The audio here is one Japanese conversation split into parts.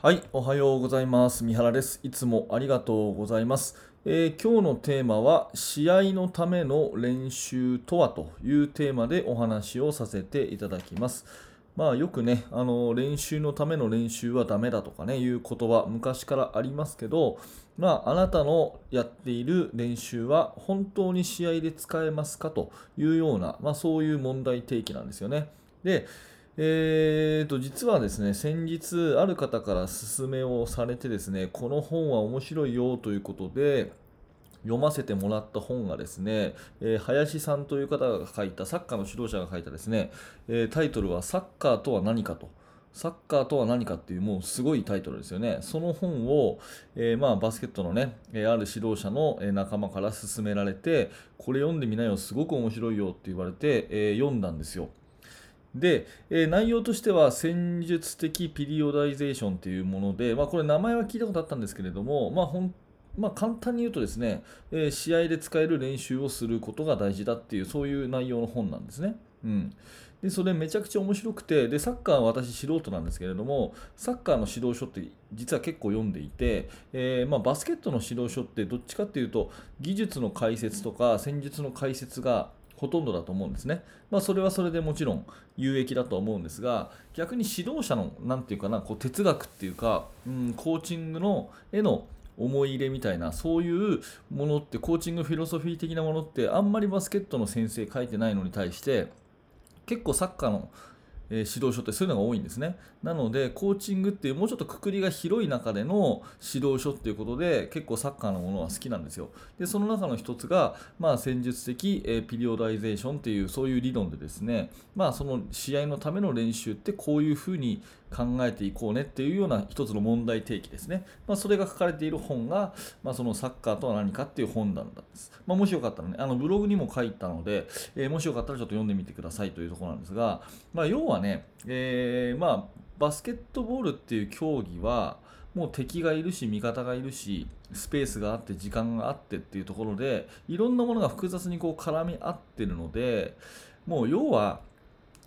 はい、おはようございます。三原です。いつもありがとうございます。えー今日のテーマは、試合のための練習とはというテーマでお話をさせていただきます。まあよくね、あの練習のための練習はダメだとかね、いう言葉、昔からありますけど、まああなたのやっている練習は本当に試合で使えますかというような、まあそういう問題提起なんですよね。で、えーと実はですね先日ある方から勧めをされてですねこの本は面白いよということで読ませてもらった本がですね、えー林さんという方が書いたサッカーの指導者が書いたですね、えータイトルは「サッカーとは何か」と。サッカーとは何かっていうもうすごいタイトルですよね。その本を、えーまあ、バスケットのね、えある指導者の仲間から勧められて、これ読んでみなよ、すごく面白いよって言われて、えー読んだんですよ。で、えー内容としては戦術的ピリオダイゼーションというもので、まあ、これ名前は聞いたことあったんですけれども、まあほんまあ、簡単に言うとですね、えー試合で使える練習をすることが大事だっていうそういう内容の本なんですね。うん、でそれめちゃくちゃ面白くてでサッカーは私素人なんですけれどもサッカーの指導書って実は結構読んでいて、えーまあ、バスケットの指導書ってどっちかっていうと技術の解説とか戦術の解説がほとんどだと思うんですね。まあ、それはそれでもちろん有益だとは思うんですが逆に指導者のなんていうかなこう哲学っていうか、うん、コーチングのへの思い入れみたいなそういうものってコーチングフィロソフィー的なものってあんまりバスケットの先生書いてないのに対して結構サッカーの、え指導書ってそういうのが多いんですね。なのでコーチングっていうもうちょっとくくりが広い中での指導書っていうことで結構サッカーのものは好きなんですよ。でその中の一つが、まあ、戦術的、えピリオダイゼーションっていうそういう理論でですね、まあ、その試合のための練習ってこういうふうに考えていこうねっていうような一つの問題提起ですね。まあ、それが書かれている本が、まあ、そのサッカーとは何かっていう本なんです。まあ、もしよかったらね、あのブログにも書いたので、えーもしよかったらちょっと読んでみてくださいというところなんですが、まあ、要はね、えーまあ、バスケットボールっていう競技は、もう敵がいるし味方がいるしスペースがあって時間があってっていうところでいろんなものが複雑にこう絡み合ってるのでもう要は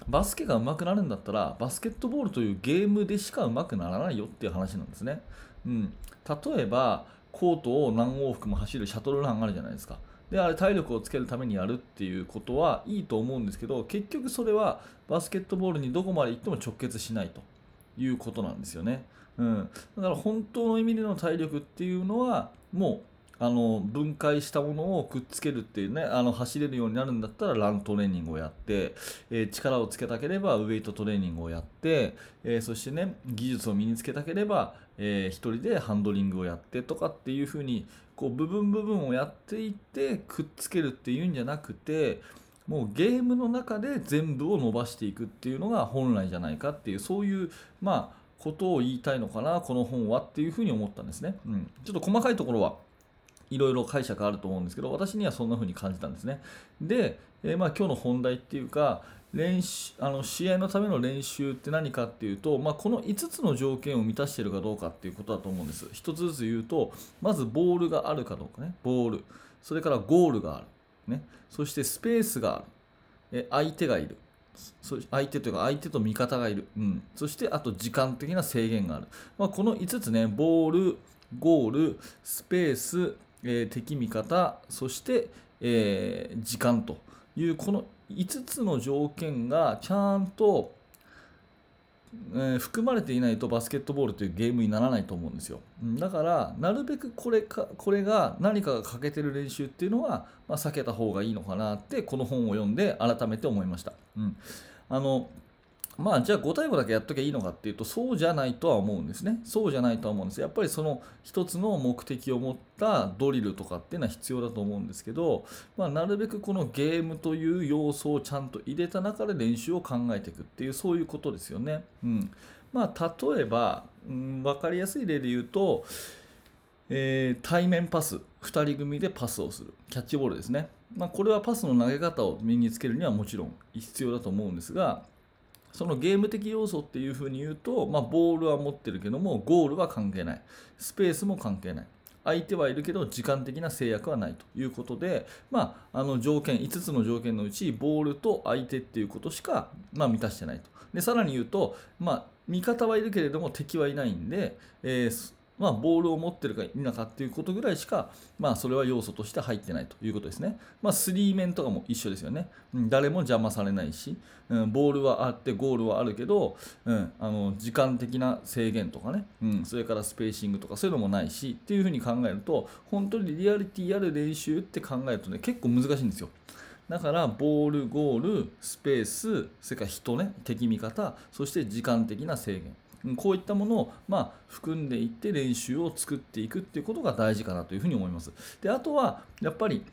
バスケが上手くなるんだったらバスケットボールというゲームでしか上手くならないよっていう話なんですね、うん、例えばコートを何往復も走るシャトルランあるじゃないですか。であれ体力をつけるためにやるっていうことはいいと思うんですけど結局それはバスケットボールにどこまで行っても直結しないと。いうことなんですよね、うん、だから本当の意味での体力っていうのはもうあの分解したものをくっつけるっていうねあの走れるようになるんだったらラントレーニングをやって、えー力をつけたければウェイトトレーニングをやって、えーそしてね技術を身につけたければ、えー人でハンドリングをやってとかっていうふうにこう部分部分をやっていってくっつけるっていうんじゃなくてもうゲームの中で全部を伸ばしていくっていうのが本来じゃないかっていうそういうまあことを言いたいのかなこの本はっていうふうに思ったんですね、うん、ちょっと細かいところはいろいろ解釈あると思うんですけど私にはそんな風に感じたんですね。で、えーまあ、今日の本題っていうか練習あの試合のための練習って何かっていうと、まあ、この5つの条件を満たしているかどうかっていうことだと思うんです。1つずつ言うとまずボールがあるかどうかね。ボール。それからゴールがある、ね、そしてスペースがある。相手がいる。相手というか相手と味方がいる、うん、そしてあと時間的な制限がある、まあ、この5つねボールゴールスペース、えー敵味方そして、えー時間というこの5つの条件がちゃんと、えー含まれていないとバスケットボールというゲームにならないと思うんですよ。だからなるべくこれかこれが何かが欠けてる練習っていうのは、まあ、避けた方がいいのかなってこの本を読んで改めて思いました、うん、あのまあじゃあ5対5だけやっときゃいいのかっていうとそうじゃないとは思うんですね。そうじゃないとは思うんです。やっぱりその一つの目的を持ったドリルとかっていうのは必要だと思うんですけど、まあ、なるべくこのゲームという要素をちゃんと入れた中で練習を考えていくっていうそういうことですよね、うん。まあ、例えば、うん、分かりやすい例で言うとえー対面パス。2人組でパスをする。キャッチボールですね、まあ、これはパスの投げ方を身につけるにはもちろん必要だと思うんですがそのゲーム的要素っていうふうに言うと、まあ、ボールは持ってるけどもゴールは関係ない。スペースも関係ない。相手はいるけど時間的な制約はないということで、まあ、あの条件5つの条件のうちボールと相手っていうことしか、まあ、満たしてないと。でさらに言うと、まあ、味方はいるけれども敵はいないんで、えーまあ、ボールを持ってるか否かっていうことぐらいしか、まあ、それは要素として入ってないということですね。まあ、スリー面とかも一緒ですよね。うん、誰も邪魔されないし、うん、ボールはあってゴールはあるけど、うん、あの時間的な制限とかね、うん、それからスペーシングとかそういうのもないしっていうふうに考えると本当にリアリティある練習って考えるとね結構難しいんですよ。だからボール、ゴール、スペース、それから人ね、敵味方、そして時間的な制限。こういったものを、まあ、含んでいって練習を作っていくっていうことが大事かなというふうに思います。であとはやっぱり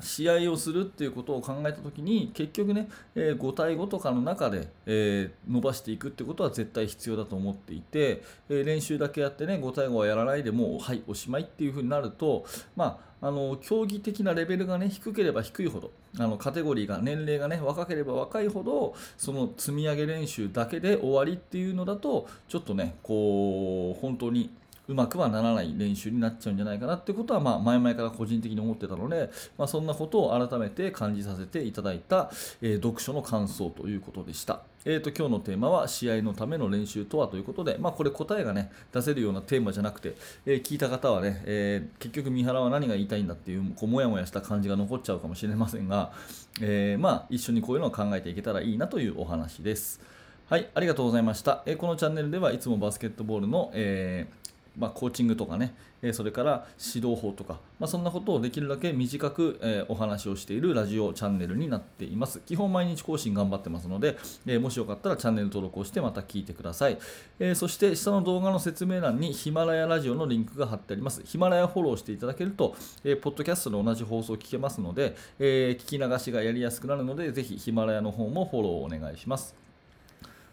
試合をするっていうことを考えた時に結局ね、え、5対5とかの中で、え、伸ばしていくってことは絶対必要だと思っていて、え、練習だけやってね5対5はやらないでもうはいおしまいっていうふうになるとまああの競技的なレベルがね低ければ低いほどあのカテゴリーが年齢がね若ければ若いほどその積み上げ練習だけで終わりっていうのだとちょっとねこう本当にうまくはならない練習になっちゃうんじゃないかなってことは、まあ、前々から個人的に思ってたので、まあ、そんなことを改めて感じさせていただいた、えー、読書の感想ということでした。えーと、今日のテーマは試合のための練習とはということで、まあ、これ答えが、ね、出せるようなテーマじゃなくて、えー、聞いた方はね、えー、結局三原は何が言いたいんだっていうこうもやもやした感じが残っちゃうかもしれませんが、えー、まあ、一緒にこういうのを考えていけたらいいなというお話です。はい、ありがとうございました。えこのチャンネルではいつもバスケットボールの、えーまあ、コーチングとかね、えそれから指導法とか、まあ、そんなことをできるだけ短く、えお話をしているラジオチャンネルになっています。基本毎日更新頑張ってますので、えもしよかったらチャンネル登録をしてまた聞いてください。えそして下の動画の説明欄にヒマラヤラジオのリンクが貼ってあります。ヒマラヤフォローしていただけると、えポッドキャストで同じ放送を聞けますので、え聞き流しがやりやすくなるので、ぜひヒマラヤの方もフォローをお願いします。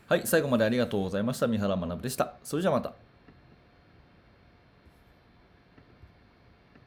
はい、最後までありがとうございました。三原学でした。それじゃまた。